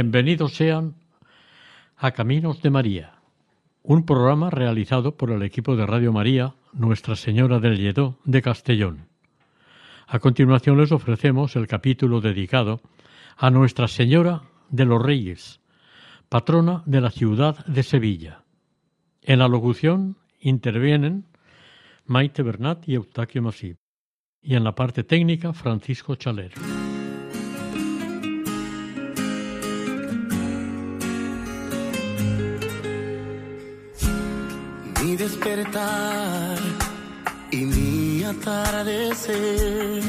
Bienvenidos sean a Caminos de María, un programa realizado por el equipo de Radio María Nuestra Señora del Lledó de Castellón. A continuación les ofrecemos el capítulo dedicado a Nuestra Señora de los Reyes, patrona de la ciudad de Sevilla. En la locución intervienen Maite Bernat y Eustaquio Masip, y en la parte técnica Francisco Chaler. Mi despertar y mi atardecer,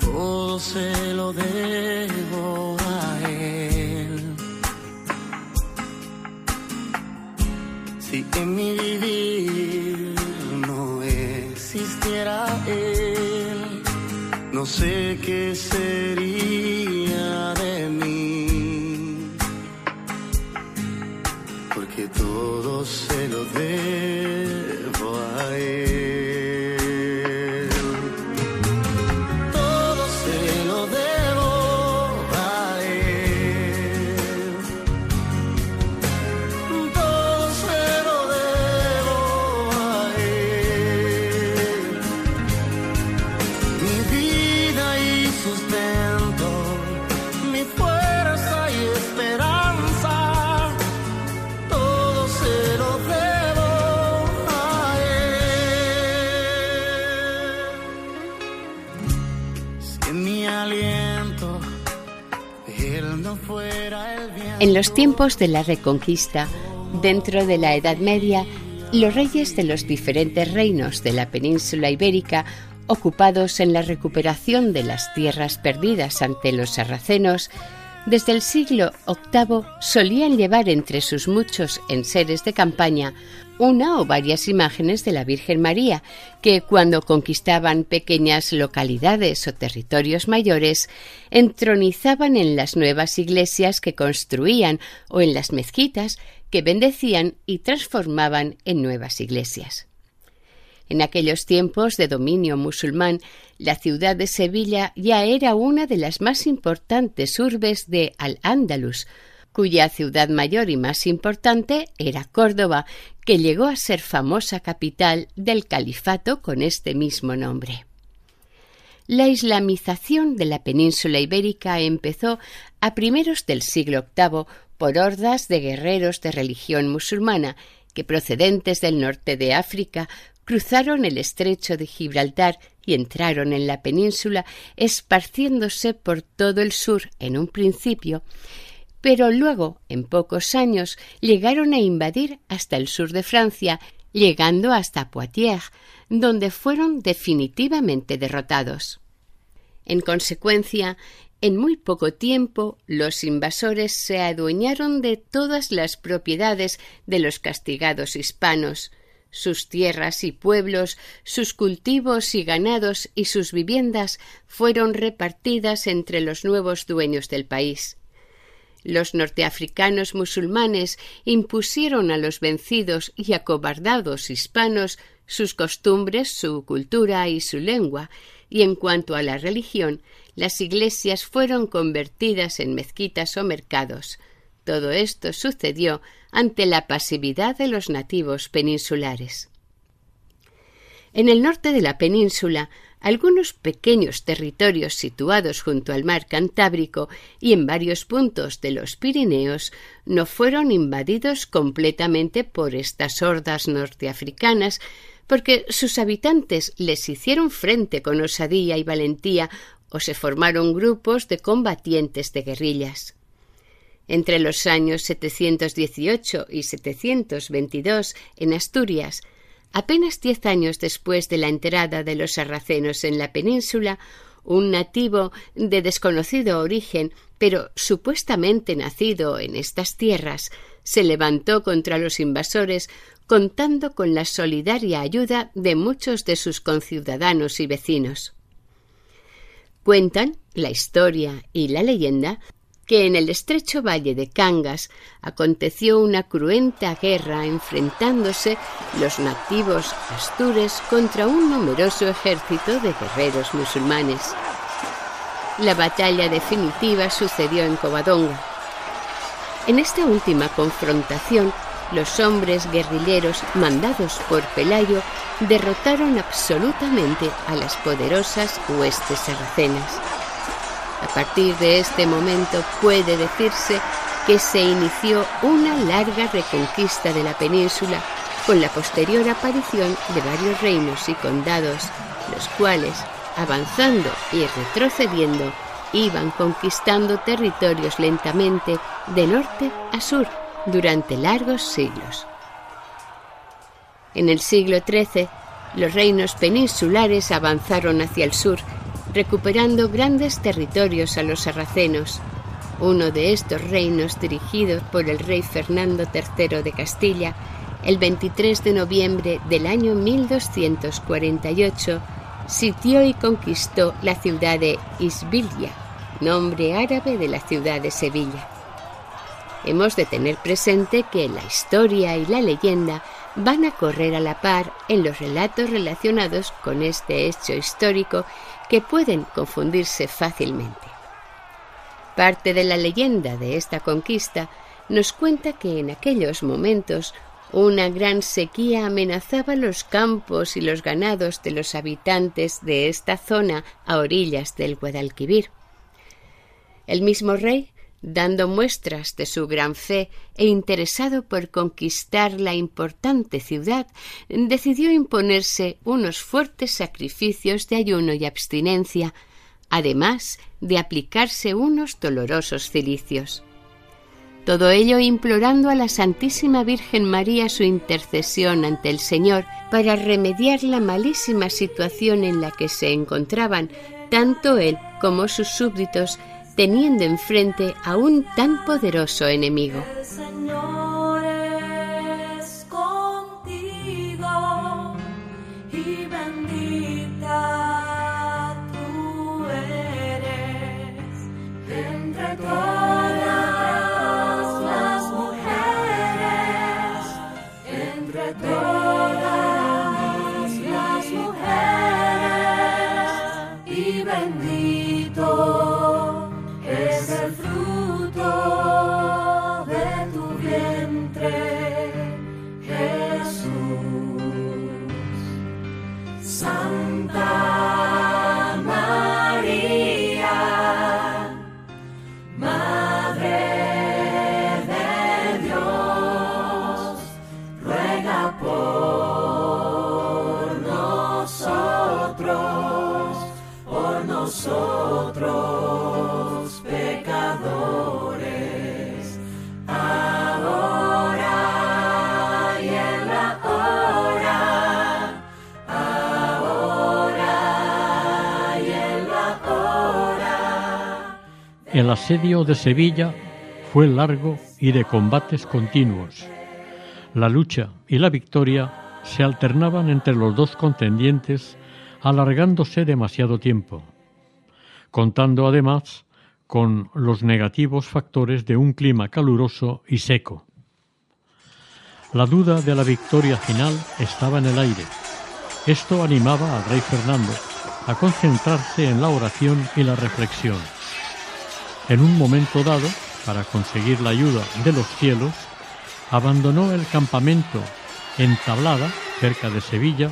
todo se lo debo a él. Si en mi vivir no existiera él, no sé qué sería porque todo se lo debo a él. En los tiempos de la Reconquista, dentro de la Edad Media, los reyes de los diferentes reinos de la península ibérica, ocupados en la recuperación de las tierras perdidas ante los sarracenos, desde el siglo VIII solían llevar entre sus muchos enseres de campaña una o varias imágenes de la Virgen María, que cuando conquistaban pequeñas localidades o territorios mayores, entronizaban en las nuevas iglesias que construían o en las mezquitas que bendecían y transformaban en nuevas iglesias. En aquellos tiempos de dominio musulmán, la ciudad de Sevilla ya era una de las más importantes urbes de Al-Ándalus, cuya ciudad mayor y más importante era Córdoba, que llegó a ser famosa capital del califato con este mismo nombre. La islamización de la península ibérica empezó a primeros del siglo VIII por hordas de guerreros de religión musulmana que procedentes del norte de África cruzaron el estrecho de Gibraltar y entraron en la península esparciéndose por todo el sur en un principio, pero luego, en pocos años, llegaron a invadir hasta el sur de Francia, llegando hasta Poitiers, donde fueron definitivamente derrotados. En consecuencia, en muy poco tiempo los invasores se adueñaron de todas las propiedades de los castigados hispanos, sus tierras y pueblos, sus cultivos y ganados y sus viviendas fueron repartidas entre los nuevos dueños del país. Los norteafricanos musulmanes impusieron a los vencidos y acobardados hispanos sus costumbres, su cultura y su lengua, y en cuanto a la religión, las iglesias fueron convertidas en mezquitas o mercados. Todo esto sucedió ante la pasividad de los nativos peninsulares. En el norte de la península, algunos pequeños territorios situados junto al mar Cantábrico y en varios puntos de los Pirineos no fueron invadidos completamente por estas hordas norteafricanas, porque sus habitantes les hicieron frente con osadía y valentía o se formaron grupos de combatientes de guerrillas. Entre los años 718 y 722, en Asturias, Apenas diez años después de la entrada de los sarracenos en la península, un nativo de desconocido origen, pero supuestamente nacido en estas tierras, se levantó contra los invasores contando con la solidaria ayuda de muchos de sus conciudadanos y vecinos. Cuentan la historia y la leyenda que en el estrecho valle de Cangas aconteció una cruenta guerra enfrentándose los nativos astures contra un numeroso ejército de guerreros musulmanes. La batalla definitiva sucedió en Covadonga. En esta última confrontación, los hombres guerrilleros mandados por Pelayo derrotaron absolutamente a las poderosas huestes sarracenas. A partir de este momento puede decirse que se inició una larga reconquista de la península con la posterior aparición de varios reinos y condados, los cuales, avanzando y retrocediendo, iban conquistando territorios lentamente de norte a sur durante largos siglos. En el siglo XIII, los reinos peninsulares avanzaron hacia el sur recuperando grandes territorios a los sarracenos. Uno de estos reinos, dirigido por el rey Fernando III de Castilla, el 23 de noviembre del año 1248, sitió y conquistó la ciudad de Isbilia, nombre árabe de la ciudad de Sevilla. Hemos de tener presente que la historia y la leyenda van a correr a la par en los relatos relacionados con este hecho histórico que pueden confundirse fácilmente. Parte de la leyenda de esta conquista nos cuenta que en aquellos momentos una gran sequía amenazaba los campos y los ganados de los habitantes de esta zona a orillas del Guadalquivir. El mismo rey dando muestras de su gran fe e interesado por conquistar la importante ciudad, decidió imponerse unos fuertes sacrificios de ayuno y abstinencia, además de aplicarse unos dolorosos cilicios. Todo ello implorando a la Santísima Virgen María su intercesión ante el Señor para remediar la malísima situación en la que se encontraban tanto él como sus súbditos teniendo enfrente a un tan poderoso enemigo. El asedio de Sevilla fue largo y de combates continuos. La lucha y la victoria se alternaban entre los dos contendientes, alargándose demasiado tiempo, contando además con los negativos factores de un clima caluroso y seco. La duda de la victoria final estaba en el aire. Esto animaba al rey Fernando a concentrarse en la oración y la reflexión. En un momento dado, para conseguir la ayuda de los cielos, abandonó el campamento en Tablada, cerca de Sevilla,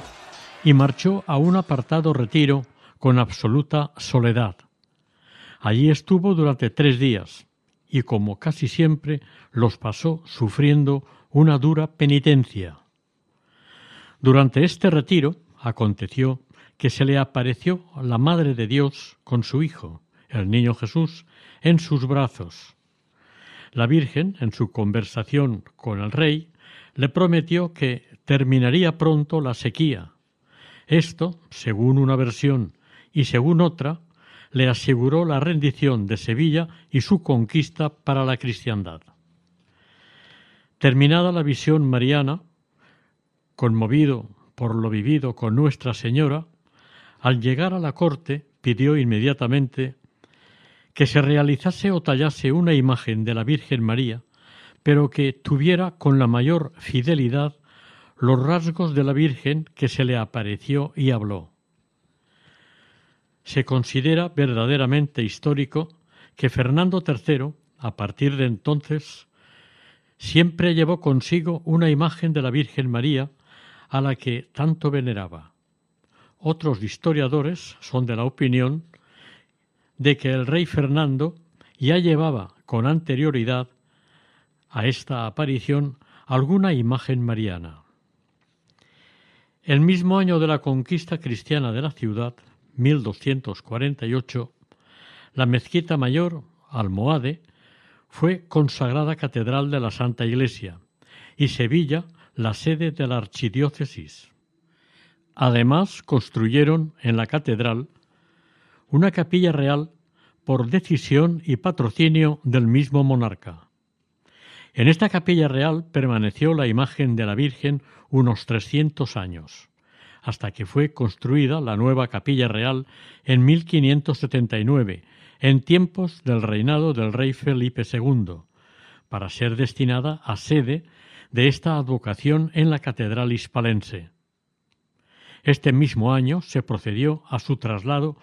y marchó a un apartado retiro con absoluta soledad. Allí estuvo durante tres días, y como casi siempre los pasó sufriendo una dura penitencia. Durante este retiro aconteció que se le apareció la Madre de Dios con su Hijo, el Niño Jesús, en sus brazos. La Virgen, en su conversación con el rey, le prometió que terminaría pronto la sequía. Esto, según una versión y según otra, le aseguró la rendición de Sevilla y su conquista para la cristiandad. Terminada la visión mariana, conmovido por lo vivido con Nuestra Señora, al llegar a la corte pidió inmediatamente que se realizase o tallase una imagen de la Virgen María, pero que tuviera con la mayor fidelidad los rasgos de la Virgen que se le apareció y habló. Se considera verdaderamente histórico que Fernando III, a partir de entonces, siempre llevó consigo una imagen de la Virgen María a la que tanto veneraba. Otros historiadores son de la opinión de que el rey Fernando ya llevaba con anterioridad a esta aparición alguna imagen mariana. El mismo año de la conquista cristiana de la ciudad, 1248, la mezquita mayor, Almohade, fue consagrada catedral de la Santa Iglesia y Sevilla la sede de la archidiócesis. Además, construyeron en la catedral una capilla real por decisión y patrocinio del mismo monarca. En esta capilla real permaneció la imagen de la Virgen unos trescientos años, hasta que fue construida la nueva capilla real en 1579, en tiempos del reinado del rey Felipe II, para ser destinada a sede de esta advocación en la catedral hispalense. Este mismo año se procedió a su traslado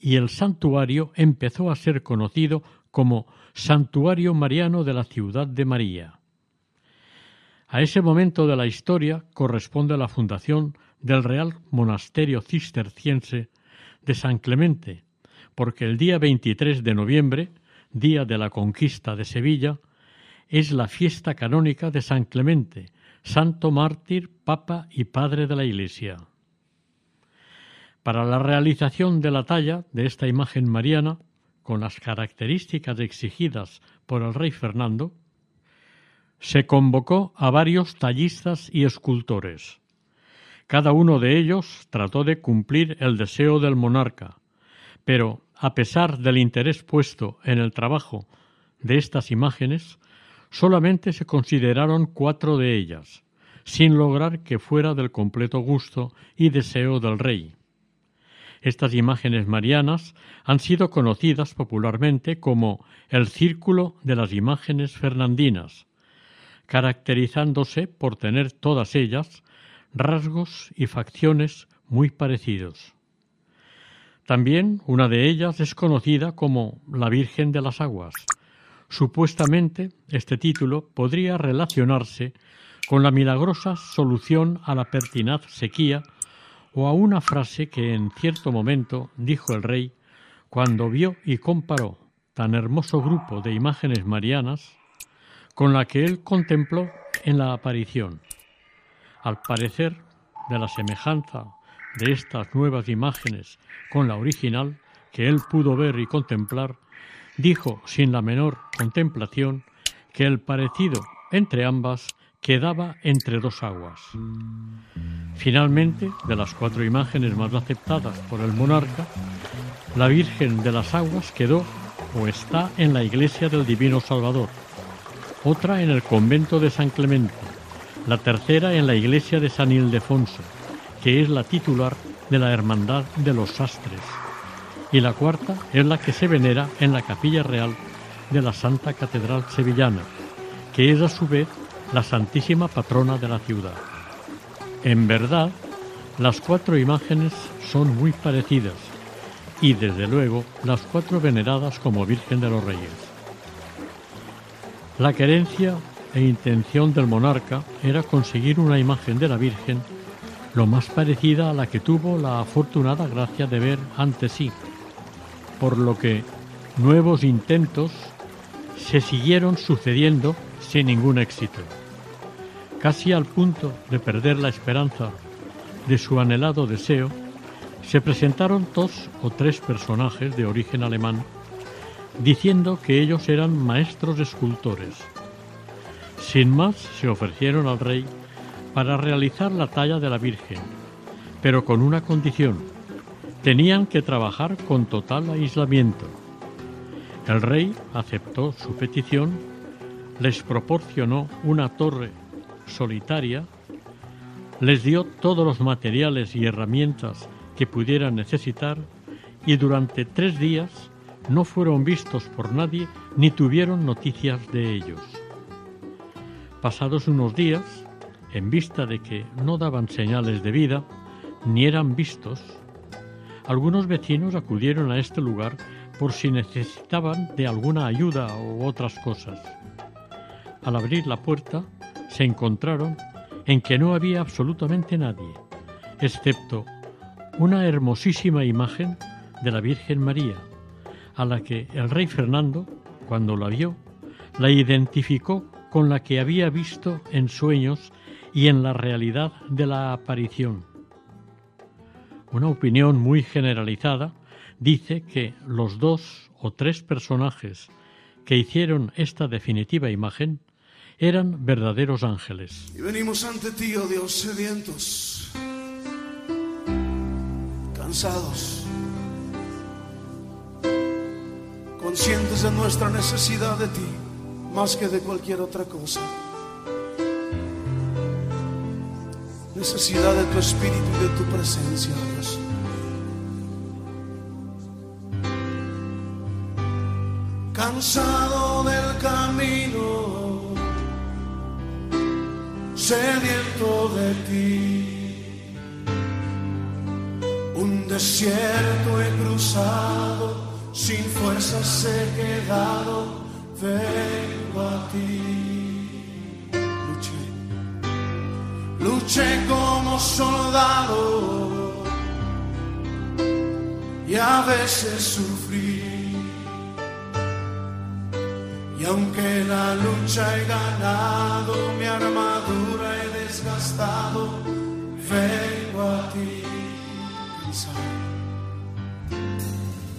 y el santuario empezó a ser conocido como Santuario Mariano de la Ciudad de María. A ese momento de la historia corresponde la fundación del Real Monasterio Cisterciense de San Clemente, porque el día 23 de noviembre, día de la conquista de Sevilla, es la fiesta canónica de San Clemente, santo mártir, papa y padre de la Iglesia. Para la realización de la talla de esta imagen mariana, con las características exigidas por el rey Fernando, se convocó a varios tallistas y escultores. Cada uno de ellos trató de cumplir el deseo del monarca, pero a pesar del interés puesto en el trabajo de estas imágenes, solamente se consideraron cuatro de ellas, sin lograr que fuera del completo gusto y deseo del rey. Estas imágenes marianas han sido conocidas popularmente como el Círculo de las Imágenes Fernandinas, caracterizándose por tener todas ellas rasgos y facciones muy parecidos. También una de ellas es conocida como la Virgen de las Aguas, Supuestamente, este título podría relacionarse con la milagrosa solución a la pertinaz sequía o a una frase que en cierto momento dijo el rey cuando vio y comparó tan hermoso grupo de imágenes marianas con la que él contempló en la aparición. Al parecer, de la semejanza de estas nuevas imágenes con la original que él pudo ver y contemplar, dijo sin la menor contemplación que el parecido entre ambas quedaba entre dos aguas. Finalmente, de las cuatro imágenes más aceptadas por el monarca, la Virgen de las Aguas quedó o está en la iglesia del Divino Salvador, otra en el convento de San Clemente, la tercera en la iglesia de San Ildefonso, que es la titular de la Hermandad de los Sastres, y la cuarta es la que se venera en la capilla real de la Santa Catedral Sevillana, que es a su vez la santísima patrona de la ciudad. En verdad, las cuatro imágenes son muy parecidas y desde luego las cuatro veneradas como Virgen de los Reyes. La querencia e intención del monarca era conseguir una imagen de la Virgen lo más parecida a la que tuvo la afortunada gracia de ver ante sí por lo que nuevos intentos se siguieron sucediendo sin ningún éxito. Casi al punto de perder la esperanza de su anhelado deseo, se presentaron dos o tres personajes de origen alemán diciendo que ellos eran maestros escultores. Sin más, se ofrecieron al rey para realizar la talla de la Virgen, pero con una condición. Tenían que trabajar con total aislamiento. El rey aceptó su petición, les proporcionó una torre solitaria, les dio todos los materiales y herramientas que pudieran necesitar y durante tres días no fueron vistos por nadie ni tuvieron noticias de ellos. Pasados unos días, en vista de que no daban señales de vida ni eran vistos, algunos vecinos acudieron a este lugar por si necesitaban de alguna ayuda u otras cosas. Al abrir la puerta, se encontraron en que no había absolutamente nadie, excepto una hermosísima imagen de la Virgen María, a la que el rey Fernando, cuando la vio, la identificó con la que había visto en sueños y en la realidad de la aparición. Una opinión muy generalizada dice que los dos o tres personajes que hicieron esta definitiva imagen eran verdaderos ángeles. Y venimos ante ti, oh Dios, sedientos, cansados, conscientes de nuestra necesidad de ti, más que de cualquier otra cosa. Necesidad de tu espíritu y de tu presencia, Dios. Cansado del camino, sediento de ti. Un desierto he cruzado, sin fuerzas he quedado, vengo a ti. Luché, luché como soldado y a veces sufrí. Y aunque la lucha he ganado, mi armadura he desgastado, vengo a ti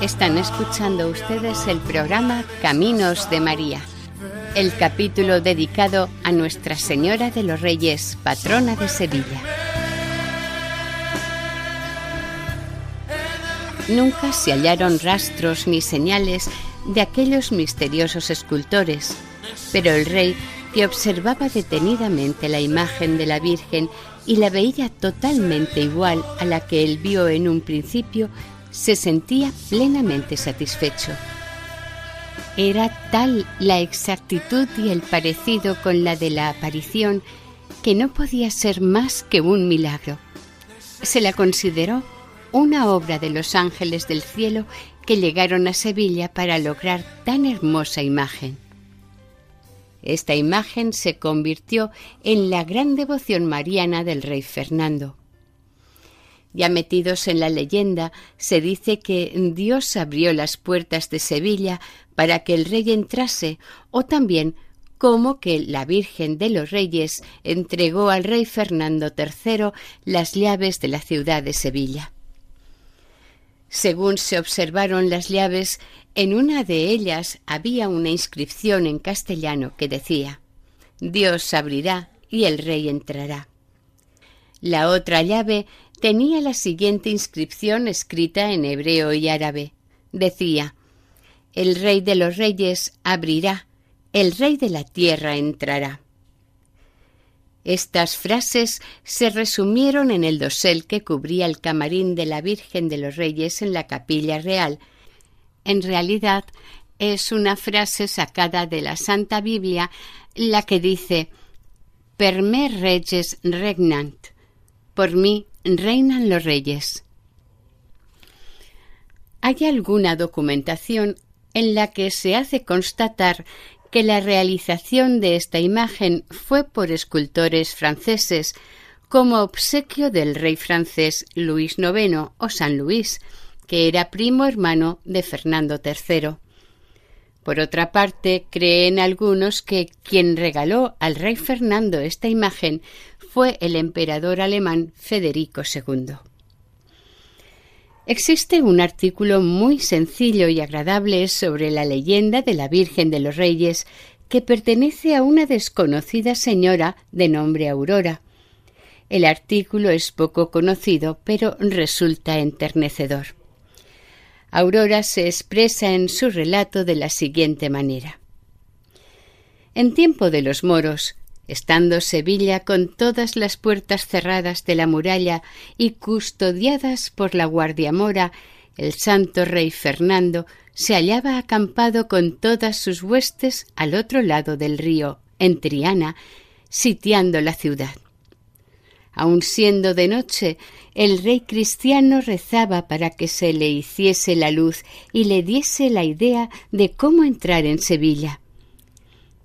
Están escuchando ustedes el programa Caminos de María, el capítulo dedicado a Nuestra Señora de los Reyes, patrona de Sevilla. Nunca se hallaron rastros ni señales de aquellos misteriosos escultores, pero el rey, que observaba detenidamente la imagen de la Virgen y la veía totalmente igual a la que él vio en un principio, se sentía plenamente satisfecho. Era tal la exactitud y el parecido con la de la aparición que no podía ser más que un milagro. Se la consideró una obra de los ángeles del cielo que llegaron a Sevilla para lograr tan hermosa imagen. Esta imagen se convirtió en la gran devoción mariana del rey Fernando. Ya metidos en la leyenda, se dice que Dios abrió las puertas de Sevilla para que el rey entrase, o también como que la Virgen de los Reyes entregó al rey Fernando III las llaves de la ciudad de Sevilla. Según se observaron las llaves, en una de ellas había una inscripción en castellano que decía Dios abrirá y el rey entrará. La otra llave tenía la siguiente inscripción escrita en hebreo y árabe. Decía El rey de los reyes abrirá, el rey de la tierra entrará. Estas frases se resumieron en el dosel que cubría el camarín de la Virgen de los Reyes en la capilla real. En realidad es una frase sacada de la Santa Biblia, la que dice Per me reges regnant. Por mí reinan los reyes. Hay alguna documentación en la que se hace constatar que la realización de esta imagen fue por escultores franceses, como obsequio del rey francés Luis IX o San Luis, que era primo hermano de Fernando III. Por otra parte, creen algunos que quien regaló al rey Fernando esta imagen fue el emperador alemán Federico II. Existe un artículo muy sencillo y agradable sobre la leyenda de la Virgen de los Reyes que pertenece a una desconocida señora de nombre Aurora. El artículo es poco conocido, pero resulta enternecedor. Aurora se expresa en su relato de la siguiente manera. En tiempo de los moros, estando Sevilla con todas las puertas cerradas de la muralla y custodiadas por la guardia mora, el santo rey Fernando se hallaba acampado con todas sus huestes al otro lado del río, en Triana, sitiando la ciudad. Aun siendo de noche, el rey cristiano rezaba para que se le hiciese la luz y le diese la idea de cómo entrar en Sevilla.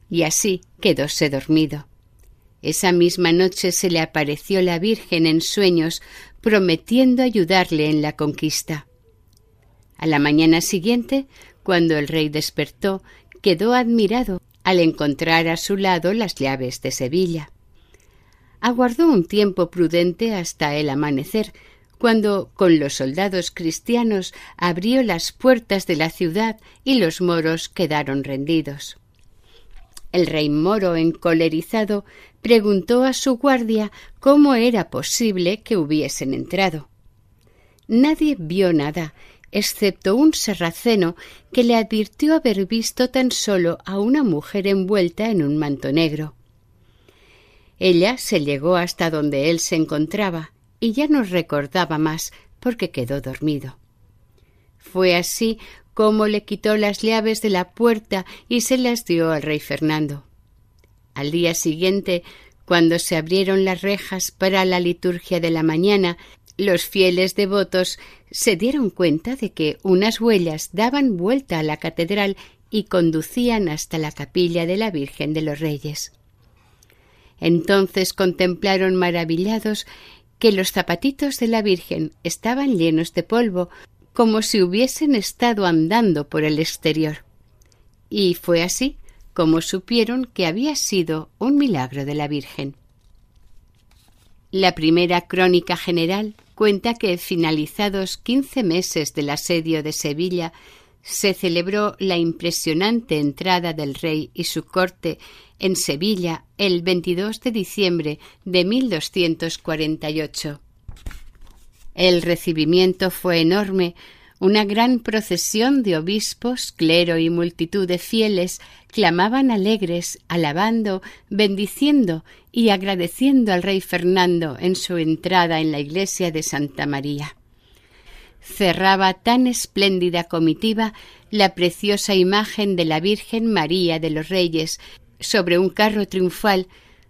Y así quedóse dormido. Esa misma noche se le apareció la Virgen en sueños, prometiendo ayudarle en la conquista. A la mañana siguiente, cuando el rey despertó, quedó admirado al encontrar a su lado las llaves de Sevilla. Aguardó un tiempo prudente hasta el amanecer, cuando con los soldados cristianos abrió las puertas de la ciudad y los moros quedaron rendidos. El rey moro, encolerizado, preguntó a su guardia cómo era posible que hubiesen entrado. Nadie vio nada, excepto un sarraceno que le advirtió haber visto tan solo a una mujer envuelta en un manto negro. Ella se llegó hasta donde él se encontraba y ya no recordaba más porque quedó dormido. Fue así como le quitó las llaves de la puerta y se las dio al rey Fernando. Al día siguiente, cuando se abrieron las rejas para la liturgia de la mañana, los fieles devotos se dieron cuenta de que unas huellas daban vuelta a la catedral y conducían hasta la capilla de la Virgen de los Reyes. Entonces contemplaron maravillados que los zapatitos de la Virgen estaban llenos de polvo, como si hubiesen estado andando por el exterior. Y fue así como supieron que había sido un milagro de la Virgen. La primera crónica general cuenta que finalizados quince meses del asedio de Sevilla, se celebró la impresionante entrada del rey y su corte en Sevilla el 22 de diciembre de 1248. El recibimiento fue enorme, una gran procesión de obispos, clero y multitud de fieles clamaban alegres, alabando, bendiciendo y agradeciendo al rey Fernando en su entrada en la iglesia de Santa María. Cerraba tan espléndida comitiva la preciosa imagen de la Virgen María de los Reyes sobre un carro triunfal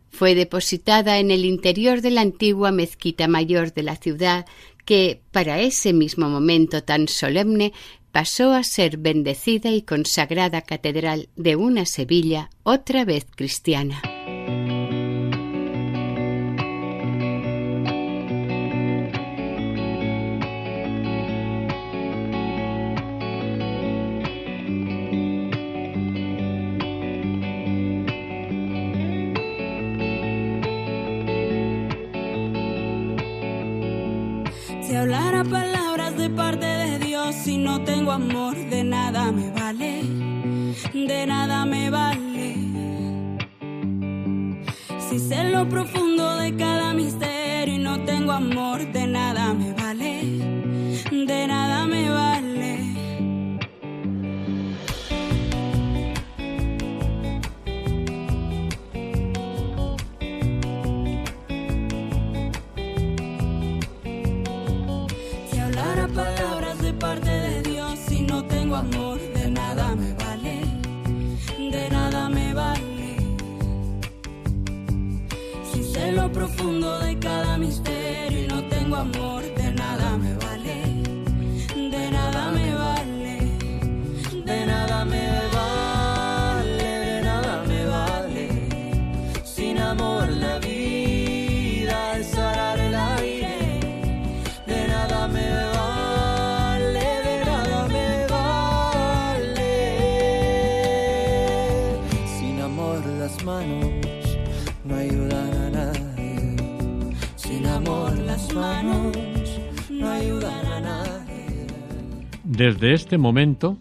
fue depositada en el interior de la antigua mezquita mayor de la ciudad que, para ese mismo momento tan solemne, pasó a ser bendecida y consagrada catedral de una Sevilla otra vez cristiana. Amor de nada me vale, de nada me vale. Si sé lo profundo de cada misterio y no tengo amor, de nada me vale, Desde este momento,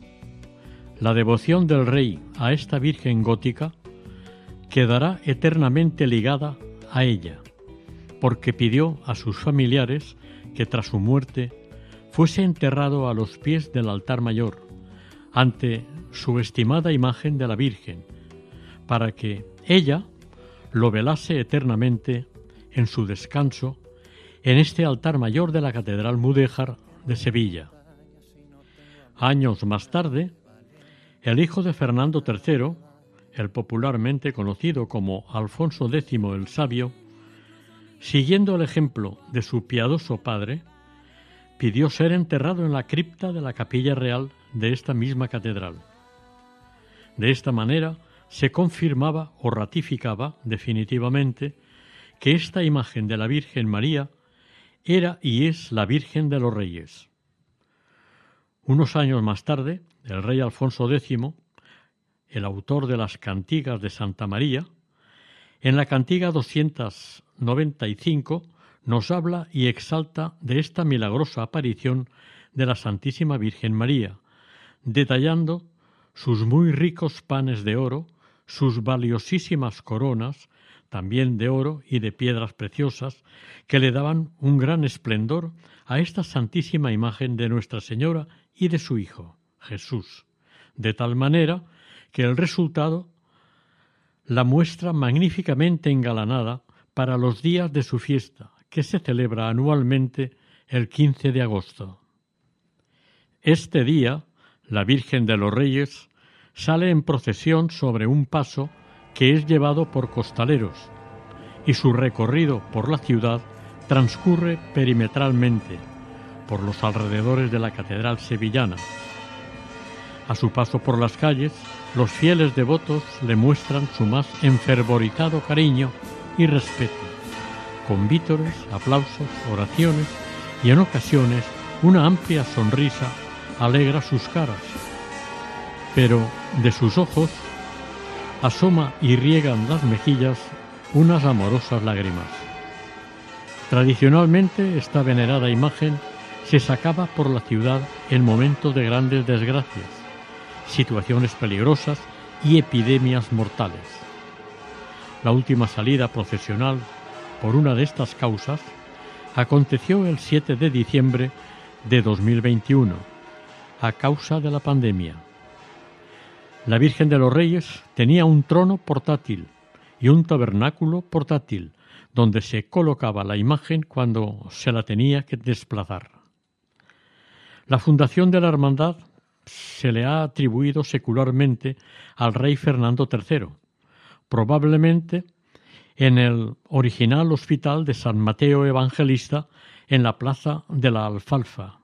la devoción del rey a esta Virgen gótica quedará eternamente ligada a ella, porque pidió a sus familiares que tras su muerte fuese enterrado a los pies del altar mayor, ante su estimada imagen de la Virgen, para que ella lo velase eternamente en su descanso en este altar mayor de la Catedral Mudéjar de Sevilla. Años más tarde, el hijo de Fernando III, el popularmente conocido como Alfonso X el Sabio, siguiendo el ejemplo de su piadoso padre, pidió ser enterrado en la cripta de la capilla real de esta misma catedral. De esta manera se confirmaba o ratificaba definitivamente que esta imagen de la Virgen María era y es la Virgen de los Reyes. Unos años más tarde, el rey Alfonso X, el autor de las cantigas de Santa María, en la cantiga 295 nos habla y exalta de esta milagrosa aparición de la Santísima Virgen María, detallando sus muy ricos panes de oro, sus valiosísimas coronas, también de oro y de piedras preciosas, que le daban un gran esplendor a esta santísima imagen de Nuestra Señora y de su Hijo, Jesús, de tal manera que el resultado la muestra magníficamente engalanada para los días de su fiesta, que se celebra anualmente el 15 de agosto. Este día, la Virgen de los Reyes sale en procesión sobre un paso que es llevado por costaleros y su recorrido por la ciudad transcurre perimetralmente por los alrededores de la catedral sevillana. A su paso por las calles, los fieles devotos le muestran su más enfervorizado cariño y respeto, con vítores, aplausos, oraciones y en ocasiones una amplia sonrisa alegra sus caras. Pero de sus ojos asoma y riegan las mejillas unas amorosas lágrimas. Tradicionalmente esta venerada imagen se sacaba por la ciudad en momentos de grandes desgracias, situaciones peligrosas y epidemias mortales. La última salida procesional por una de estas causas aconteció el 7 de diciembre de 2021, a causa de la pandemia. La Virgen de los Reyes tenía un trono portátil y un tabernáculo portátil donde se colocaba la imagen cuando se la tenía que desplazar. La fundación de la hermandad se le ha atribuido secularmente al rey Fernando III, probablemente en el original hospital de San Mateo Evangelista en la plaza de la Alfalfa.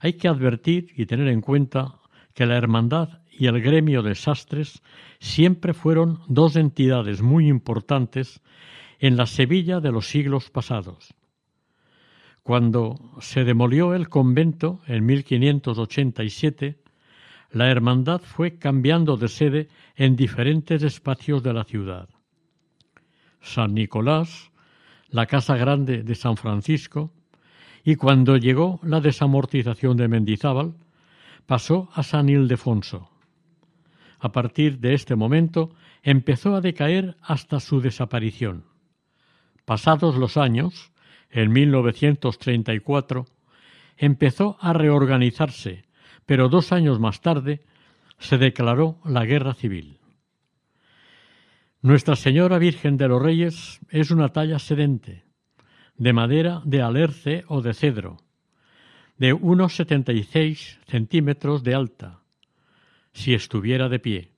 Hay que advertir y tener en cuenta que la hermandad y el gremio de sastres siempre fueron dos entidades muy importantes en la Sevilla de los siglos pasados. Cuando se demolió el convento en 1587, la hermandad fue cambiando de sede en diferentes espacios de la ciudad. San Nicolás, la Casa Grande de San Francisco, y cuando llegó la desamortización de Mendizábal, pasó a San Ildefonso. A partir de este momento empezó a decaer hasta su desaparición. Pasados los años, en 1934, empezó a reorganizarse, pero dos años más tarde se declaró la guerra civil. Nuestra Señora Virgen de los Reyes es una talla sedente, de madera de alerce o de cedro, de unos 76 centímetros de alta, si estuviera de pie.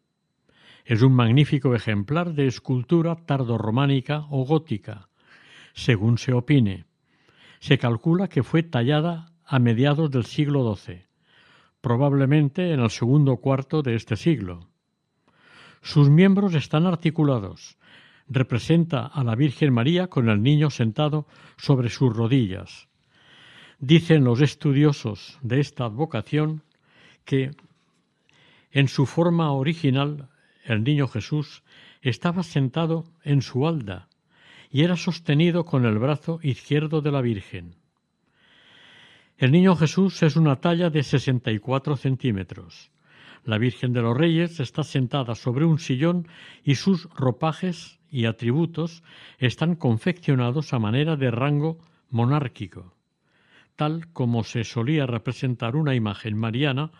Es un magnífico ejemplar de escultura tardorrománica o gótica, según se opine. Se calcula que fue tallada a mediados del siglo XII, probablemente en el segundo cuarto de este siglo. Sus miembros están articulados, representa a la Virgen María con el niño sentado sobre sus rodillas. Dicen los estudiosos de esta advocación que en su forma original el niño Jesús estaba sentado en su alda y era sostenido con el brazo izquierdo de la Virgen. El niño Jesús es una talla de 64 centímetros. La Virgen de los Reyes está sentada sobre un sillón y sus ropajes y atributos están confeccionados a manera de rango monárquico, tal como se solía representar una imagen mariana,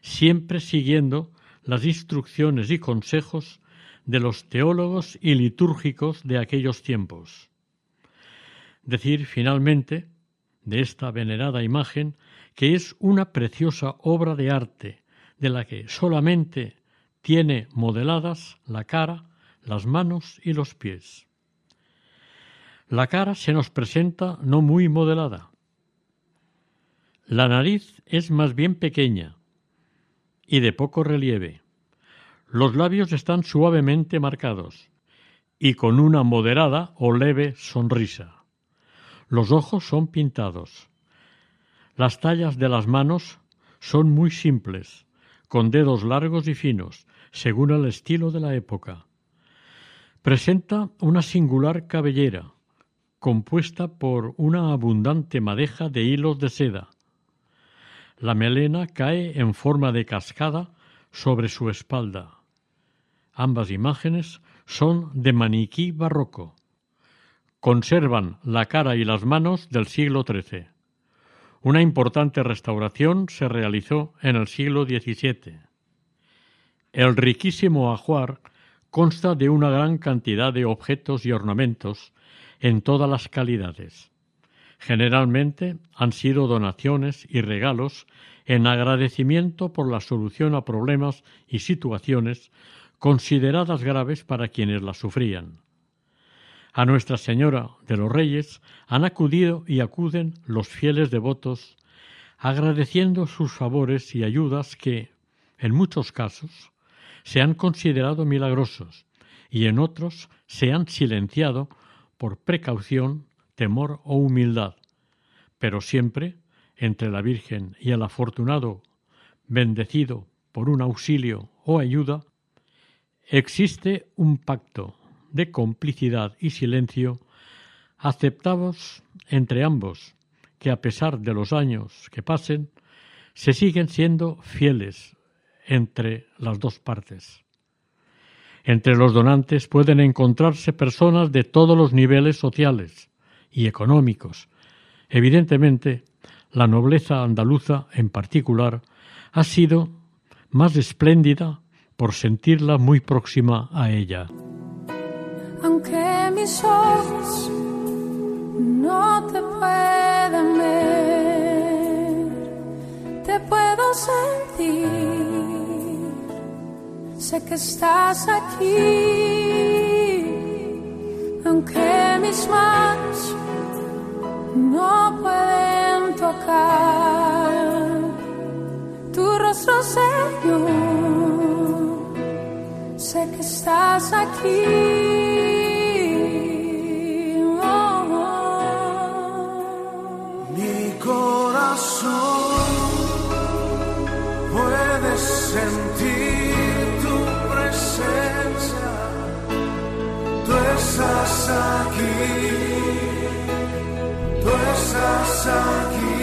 siempre siguiendo las instrucciones y consejos de los teólogos y litúrgicos de aquellos tiempos. Decir finalmente de esta venerada imagen que es una preciosa obra de arte, de la que solamente tiene modeladas la cara, las manos y los pies. La cara se nos presenta no muy modelada. La nariz es más bien pequeña y de poco relieve. Los labios están suavemente marcados y con una moderada o leve sonrisa. Los ojos son pintados. Las tallas de las manos son muy simples, con dedos largos y finos, según el estilo de la época. Presenta una singular cabellera, compuesta por una abundante madeja de hilos de seda. La melena cae en forma de cascada sobre su espalda. Ambas imágenes son de maniquí barroco. Conservan la cara y las manos del siglo XIII. Una importante restauración se realizó en el siglo XVII. El riquísimo ajuar consta de una gran cantidad de objetos y ornamentos en todas las calidades. Generalmente han sido donaciones y regalos en agradecimiento por la solución a problemas y situaciones consideradas graves para quienes las sufrían. A Nuestra Señora de los Reyes han acudido y acuden los fieles devotos, agradeciendo sus favores y ayudas que, en muchos casos, se han considerado milagrosos y en otros se han silenciado por precaución, temor o humildad, pero siempre entre la Virgen y el afortunado bendecido por un auxilio o ayuda, existe un pacto de complicidad y silencio aceptados entre ambos, que a pesar de los años que pasen, se siguen siendo fieles entre las dos partes. Entre los donantes pueden encontrarse personas de todos los niveles sociales y económicos. Evidentemente, la nobleza andaluza en particular ha sido más espléndida por sentirla muy próxima a ella. Aunque mis ojos no te puedan ver, te puedo sentir, sé que estás aquí, aunque mis manos no pueden tocar tu rostro, Señor, que estás aquí. puedes sentir tu presencia, tú estás aquí, tú estás aquí,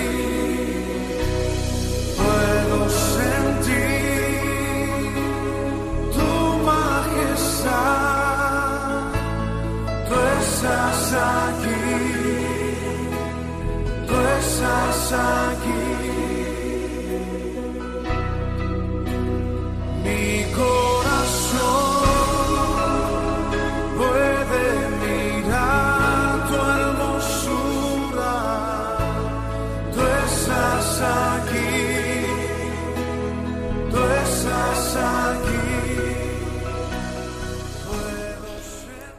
tú estás aquí, tú estás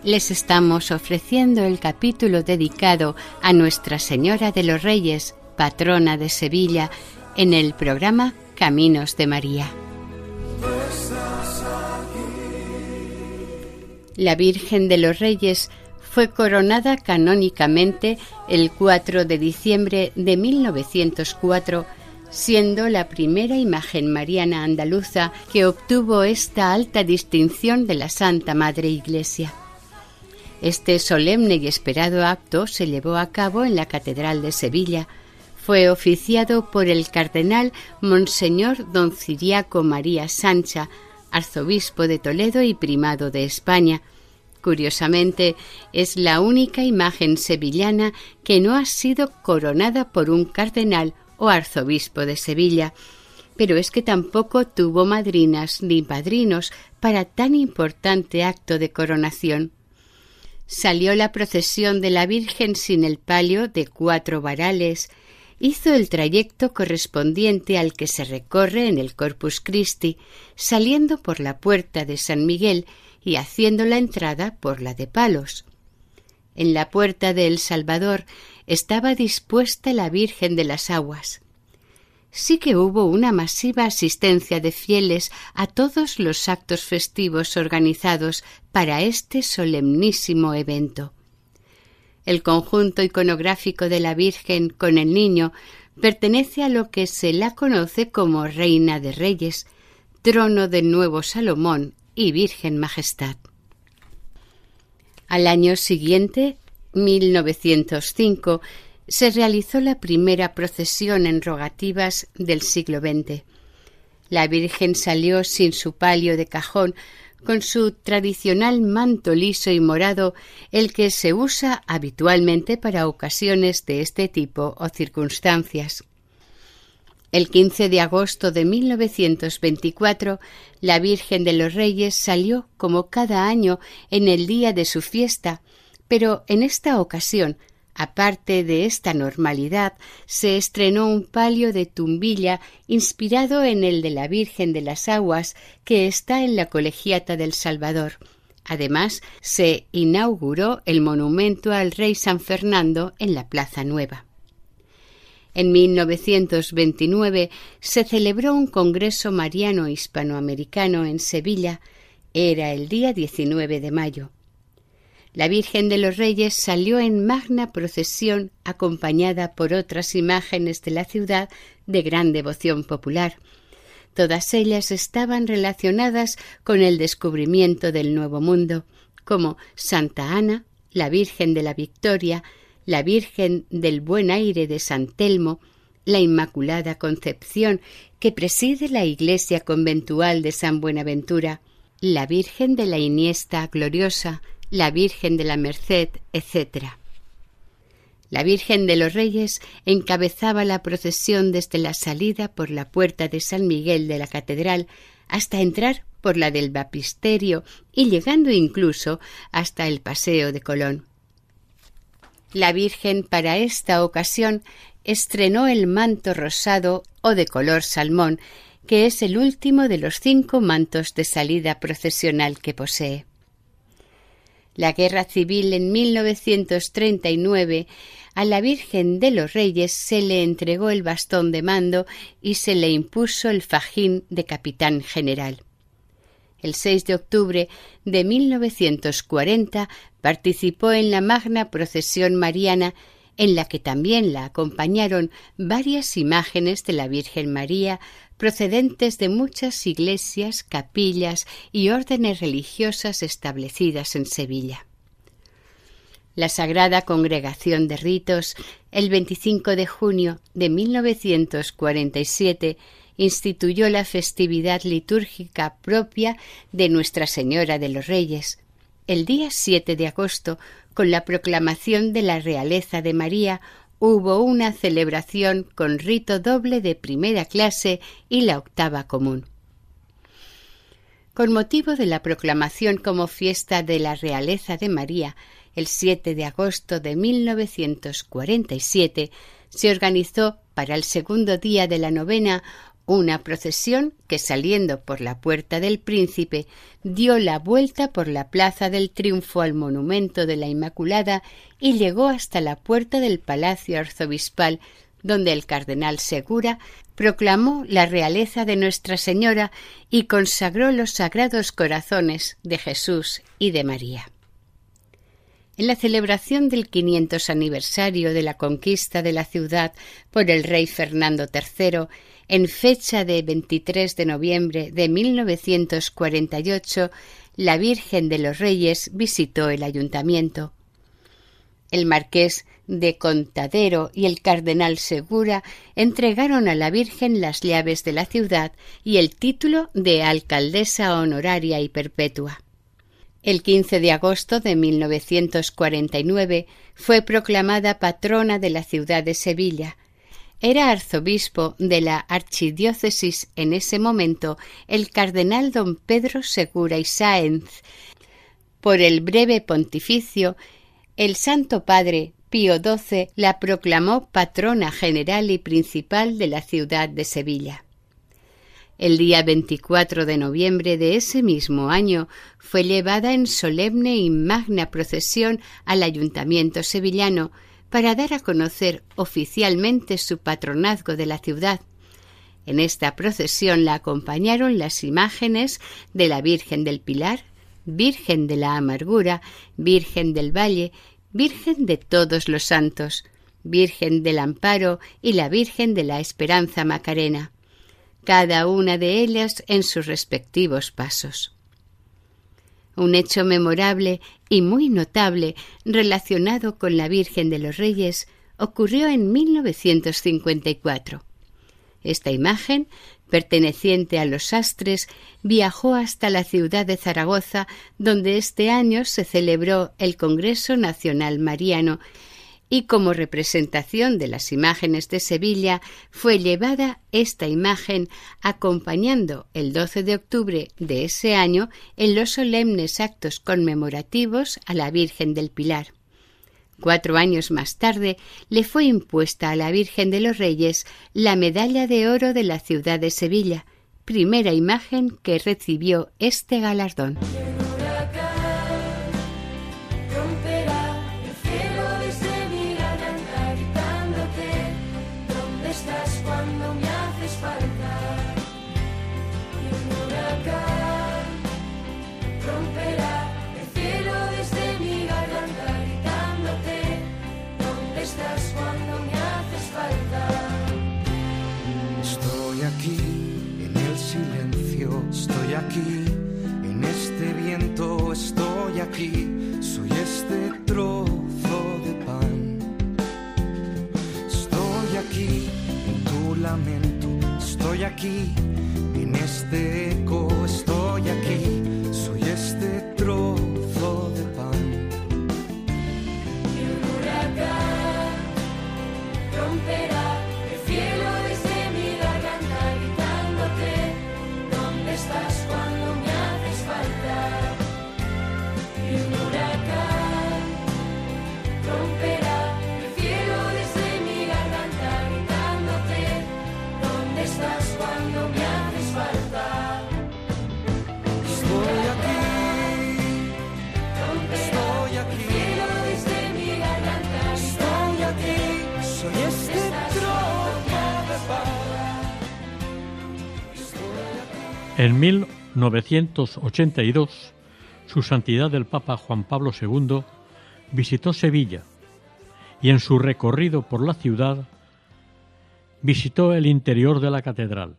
les estamos ofreciendo el capítulo dedicado a Nuestra Señora de los Reyes, patrona de Sevilla, en el programa Caminos de María. La Virgen de los Reyes fue coronada canónicamente el 4 de diciembre de 1904, siendo la primera imagen mariana andaluza que obtuvo esta alta distinción de la Santa Madre Iglesia. Este solemne y esperado acto se llevó a cabo en la Catedral de Sevilla. Fue oficiado por el cardenal Monseñor don Ciriaco María Sancha, arzobispo de Toledo y primado de España. Curiosamente, es la única imagen sevillana que no ha sido coronada por un cardenal o arzobispo de Sevilla. Pero es que tampoco tuvo madrinas ni padrinos para tan importante acto de coronación. Salió la procesión de la Virgen sin el palio de cuatro varales, hizo el trayecto correspondiente al que se recorre en el Corpus Christi, saliendo por la puerta de San Miguel y haciendo la entrada por la de Palos. En la puerta de El Salvador estaba dispuesta la Virgen de las Aguas. Sí que hubo una masiva asistencia de fieles a todos los actos festivos organizados para este solemnísimo evento. El conjunto iconográfico de la Virgen con el Niño pertenece a lo que se la conoce como Reina de Reyes, trono del nuevo Salomón y Virgen Majestad. Al año siguiente, 1905, se realizó la primera procesión en rogativas del siglo XX. La Virgen salió sin su palio de cajón, con su tradicional manto liso y morado, el que se usa habitualmente para ocasiones de este tipo o circunstancias. El 15 de agosto de 1924, la Virgen de los Reyes salió como cada año en el día de su fiesta, pero en esta ocasión Aparte de esta normalidad, se estrenó un palio de tumbilla inspirado en el de la Virgen de las Aguas que está en la Colegiata del Salvador. Además, se inauguró el monumento al rey San Fernando en la Plaza Nueva. En 1929 se celebró un Congreso Mariano Hispanoamericano en Sevilla. Era el día 19 de mayo. La Virgen de los Reyes salió en magna procesión acompañada por otras imágenes de la ciudad de gran devoción popular. Todas ellas estaban relacionadas con el descubrimiento del Nuevo Mundo, como Santa Ana, la Virgen de la Victoria, la Virgen del Buen Aire de San Telmo, la Inmaculada Concepción, que preside la iglesia conventual de San Buenaventura, la Virgen de la Iniesta Gloriosa, la Virgen de la Merced, etc. La Virgen de los Reyes encabezaba la procesión desde la salida por la puerta de San Miguel de la Catedral hasta entrar por la del Bapisterio y llegando incluso hasta el Paseo de Colón. La Virgen para esta ocasión estrenó el manto rosado o de color salmón, que es el último de los cinco mantos de salida procesional que posee la guerra civil en 1939, a la Virgen de los Reyes se le entregó el bastón de mando y se le impuso el fajín de capitán general. El 6 de octubre de 1940 participó en la magna procesión mariana en la que también la acompañaron varias imágenes de la Virgen María procedentes de muchas iglesias, capillas y órdenes religiosas establecidas en Sevilla. La Sagrada Congregación de Ritos, el 25 de junio de 1947, instituyó la festividad litúrgica propia de Nuestra Señora de los Reyes. El día 7 de agosto, con la proclamación de la realeza de María, hubo una celebración con rito doble de primera clase y la octava común. Con motivo de la proclamación como fiesta de la realeza de María, el 7 de agosto de 1947 se organizó para el segundo día de la novena una procesión que saliendo por la puerta del príncipe dio la vuelta por la plaza del triunfo al monumento de la Inmaculada y llegó hasta la puerta del palacio arzobispal donde el cardenal Segura proclamó la realeza de Nuestra Señora y consagró los sagrados corazones de Jesús y de María. En la celebración del 500 aniversario de la conquista de la ciudad por el rey Fernando III, en fecha de 23 de noviembre de 1948, la Virgen de los Reyes visitó el ayuntamiento. El marqués de Contadero y el cardenal Segura entregaron a la Virgen las llaves de la ciudad y el título de alcaldesa honoraria y perpetua. El 15 de agosto de 1949 fue proclamada patrona de la ciudad de Sevilla. Era arzobispo de la archidiócesis en ese momento el cardenal don Pedro Segura y Sáenz. Por el breve pontificio, el Santo Padre Pío XII la proclamó patrona general y principal de la ciudad de Sevilla. El día 24 de noviembre de ese mismo año fue llevada en solemne y magna procesión al ayuntamiento sevillano para dar a conocer oficialmente su patronazgo de la ciudad. En esta procesión la acompañaron las imágenes de la Virgen del Pilar, Virgen de la Amargura, Virgen del Valle Virgen de todos los santos, Virgen del Amparo y la Virgen de la Esperanza Macarena, cada una de ellas en sus respectivos pasos. Un hecho memorable y muy notable relacionado con la Virgen de los Reyes ocurrió en 1954. Esta imagen perteneciente a los Astres, viajó hasta la ciudad de Zaragoza, donde este año se celebró el Congreso Nacional Mariano, y como representación de las imágenes de Sevilla fue llevada esta imagen acompañando el 12 de octubre de ese año en los solemnes actos conmemorativos a la Virgen del Pilar. Cuatro años más tarde le fue impuesta a la Virgen de los Reyes la medalla de oro de la ciudad de Sevilla, primera imagen que recibió este galardón. Aquí, en este viento estoy aquí, soy este trozo de pan. Estoy aquí en tu lamento, estoy aquí. En este eco, estoy aquí, En 1982, Su Santidad el Papa Juan Pablo II visitó Sevilla y en su recorrido por la ciudad visitó el interior de la catedral.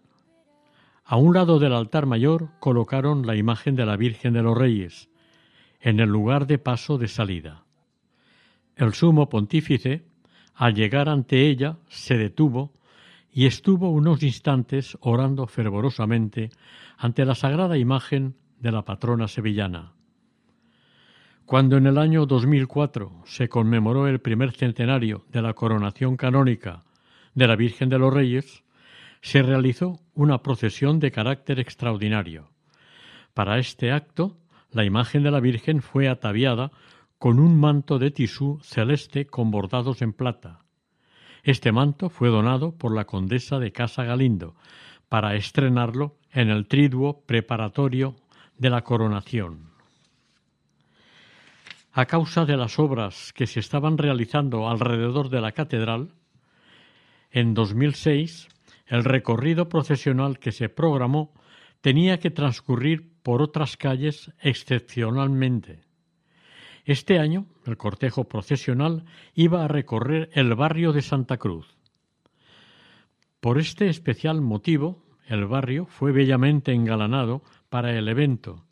A un lado del altar mayor colocaron la imagen de la Virgen de los Reyes, en el lugar de paso de salida. El sumo pontífice, al llegar ante ella, se detuvo y estuvo unos instantes orando fervorosamente ante la sagrada imagen de la patrona sevillana. Cuando en el año 2004 se conmemoró el primer centenario de la coronación canónica de la Virgen de los Reyes, se realizó una procesión de carácter extraordinario. Para este acto, la imagen de la Virgen fue ataviada con un manto de tisú celeste con bordados en plata. Este manto fue donado por la condesa de Casa Galindo para estrenarlo en el triduo preparatorio de la coronación. A causa de las obras que se estaban realizando alrededor de la catedral, En 2006, el recorrido procesional que se programó tenía que transcurrir por otras calles excepcionalmente. Este año, el cortejo procesional iba a recorrer el barrio de Santa Cruz. Por este especial motivo, el barrio fue bellamente engalanado para el evento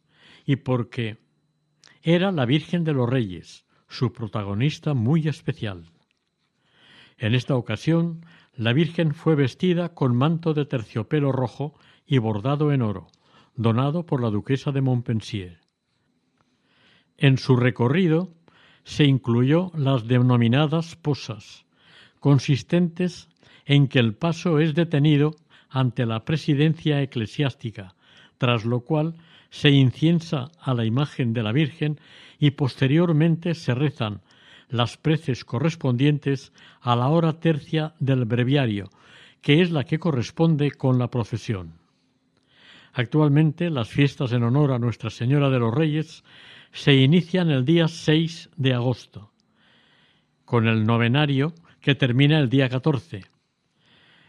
y porque era la Virgen de los Reyes, su protagonista muy especial. En esta ocasión, la Virgen fue vestida con manto de terciopelo rojo y bordado en oro, donado por la duquesa de Montpensier. En su recorrido se incluyó las denominadas posas, consistentes en que el paso es detenido ante la presidencia eclesiástica, tras lo cual se inciensa a la imagen de la Virgen y posteriormente se rezan las preces correspondientes a la hora tercia del breviario, que es la que corresponde con la procesión. Actualmente las fiestas en honor a Nuestra Señora de los Reyes se inician el día 6 de agosto, con el novenario que termina el día 14.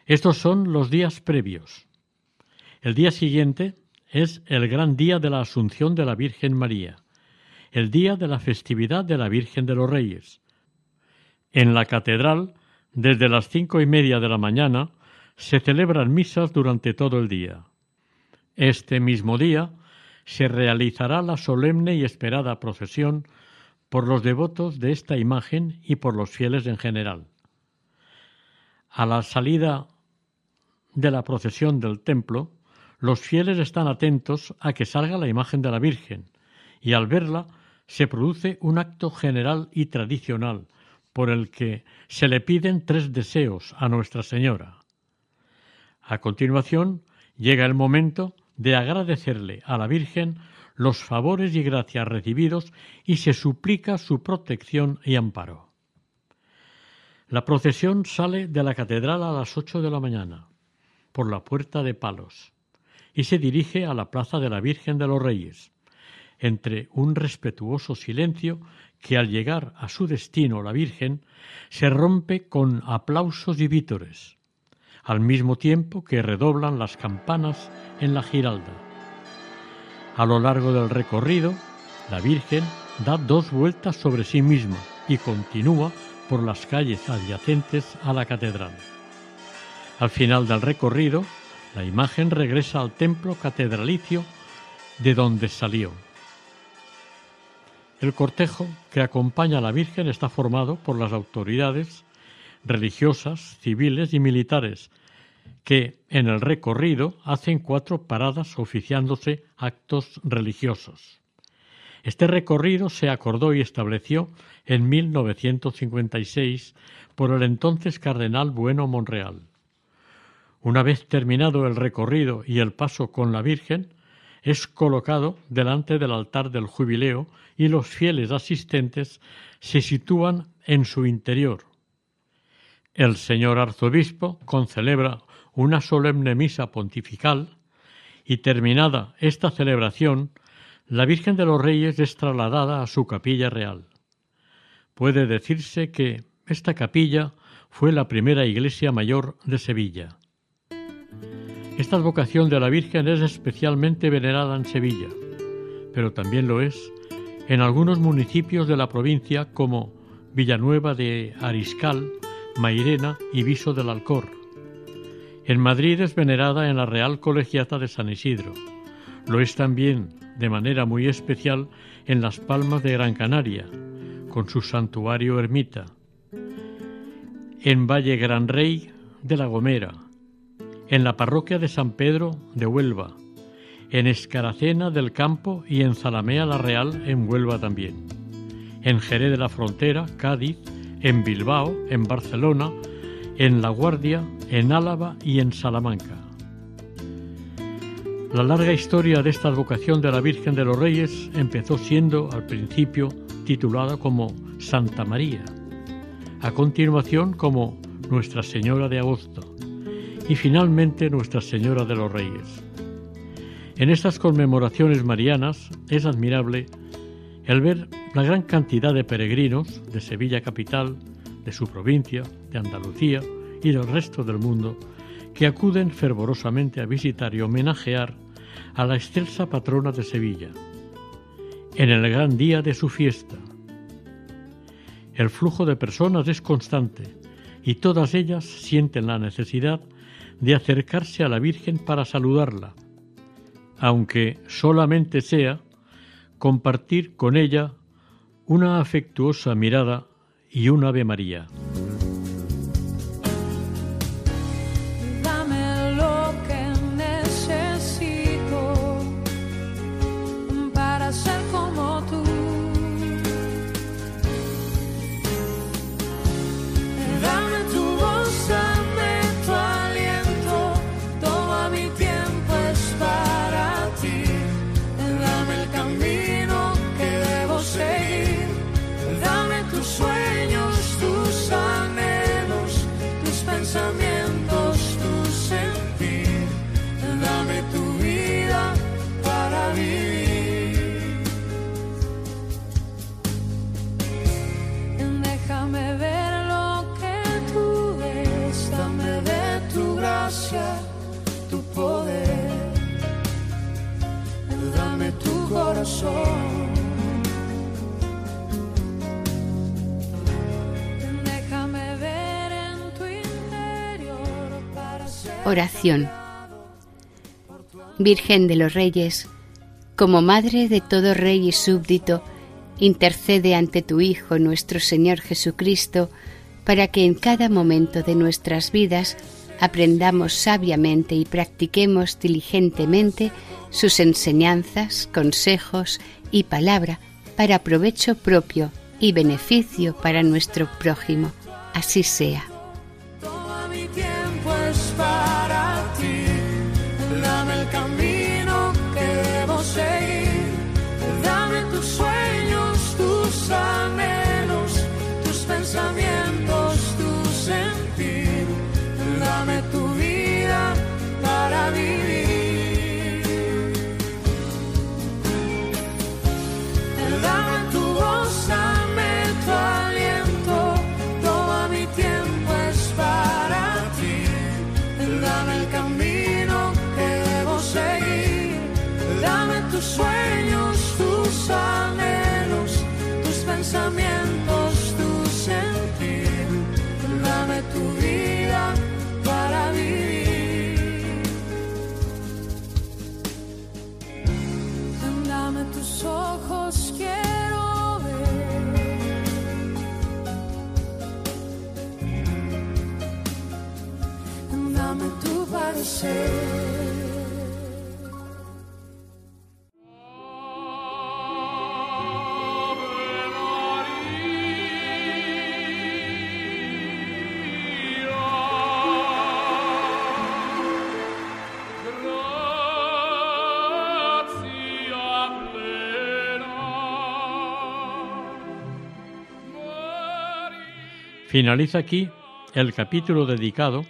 Estos son los días previos. El día siguiente es el gran día de la Asunción de la Virgen María el día de la festividad de la Virgen de los Reyes. En la catedral, desde las cinco y media de la mañana, se celebran misas durante todo el día. Este mismo día se realizará la solemne y esperada procesión por los devotos de esta imagen y por los fieles en general. A la salida de la procesión del templo, los fieles están atentos a que salga la imagen de la Virgen y al verla se produce un acto general y tradicional por el que se le piden tres deseos a Nuestra Señora. A continuación llega el momento de agradecerle a la Virgen los favores y gracias recibidos y se suplica su protección y amparo. La procesión sale de la catedral a las ocho de la mañana, por la puerta de palos, y se dirige a la plaza de la Virgen de los Reyes, entre un respetuoso silencio que al llegar a su destino la Virgen se rompe con aplausos y vítores, al mismo tiempo que redoblan las campanas en la giralda. A lo largo del recorrido, la Virgen da dos vueltas sobre sí misma y continúa por las calles adyacentes a la catedral. Al final del recorrido, la imagen regresa al templo catedralicio de donde salió. El cortejo que acompaña a la Virgen está formado por las autoridades religiosas, civiles y militares, que en el recorrido hacen cuatro paradas oficiándose actos religiosos. Este recorrido se acordó y estableció en 1956 por el entonces cardenal Bueno Monreal. Una vez terminado el recorrido y el paso con la Virgen, es colocado delante del altar del jubileo y los fieles asistentes se sitúan en su interior. El señor arzobispo concelebra una solemne misa pontifical y terminada esta celebración, la Virgen de los Reyes es trasladada a su capilla real. Puede decirse que esta capilla fue la primera iglesia mayor de Sevilla. Esta advocación de la Virgen es especialmente venerada en Sevilla, pero también lo es en algunos municipios de la provincia como Villanueva de Ariscal, Mairena y Viso del Alcor. En Madrid es venerada en la Real Colegiata de San Isidro. Lo es también, de manera muy especial, en Las Palmas de Gran Canaria, con su santuario ermita. En Valle Gran Rey de La Gomera, en la parroquia de San Pedro de Huelva, en Escaracena del Campo y en Zalamea la Real en Huelva también, en Jerez de la Frontera, Cádiz, en Bilbao, en Barcelona, en La Guardia, en Álava y en Salamanca. La larga historia de esta advocación de la Virgen de los Reyes empezó siendo al principio titulada como Santa María, a continuación como Nuestra Señora de Agosto, y finalmente Nuestra Señora de los Reyes. En estas conmemoraciones marianas es admirable el ver la gran cantidad de peregrinos de Sevilla capital, de su provincia, de Andalucía y del resto del mundo que acuden fervorosamente a visitar y homenajear a la excelsa patrona de Sevilla, en el gran día de su fiesta. El flujo de personas es constante y todas ellas sienten la necesidad de acercarse a la Virgen para saludarla, aunque solamente sea compartir con ella una afectuosa mirada y un Ave María. Oración. Virgen de los Reyes, como Madre de todo Rey y súbdito, intercede ante tu Hijo nuestro Señor Jesucristo, para que en cada momento de nuestras vidas aprendamos sabiamente y practiquemos diligentemente sus enseñanzas, consejos y palabra para provecho propio y beneficio para nuestro prójimo. Así sea. Finaliza aquí el capítulo dedicado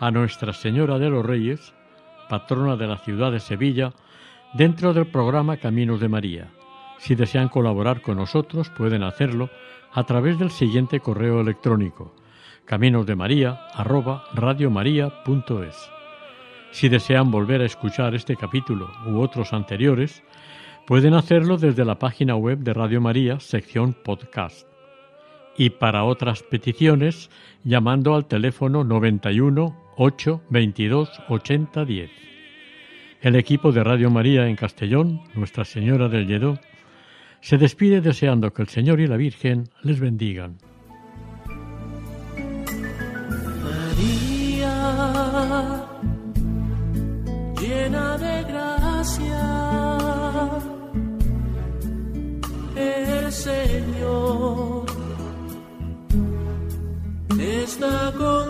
a Nuestra Señora de los Reyes, patrona de la ciudad de Sevilla, dentro del programa Caminos de María. Si desean colaborar con nosotros, pueden hacerlo a través del siguiente correo electrónico caminosdemaria@radiomaria.es. Si desean volver a escuchar este capítulo u otros anteriores, pueden hacerlo desde la página web de Radio María, sección podcast y para otras peticiones llamando al teléfono 91 8 22 80 10. El equipo de Radio María en Castellón, Nuestra Señora del Lledó, se despide deseando que el Señor y la Virgen les bendigan. María, llena de gracia, el Señor está contigo.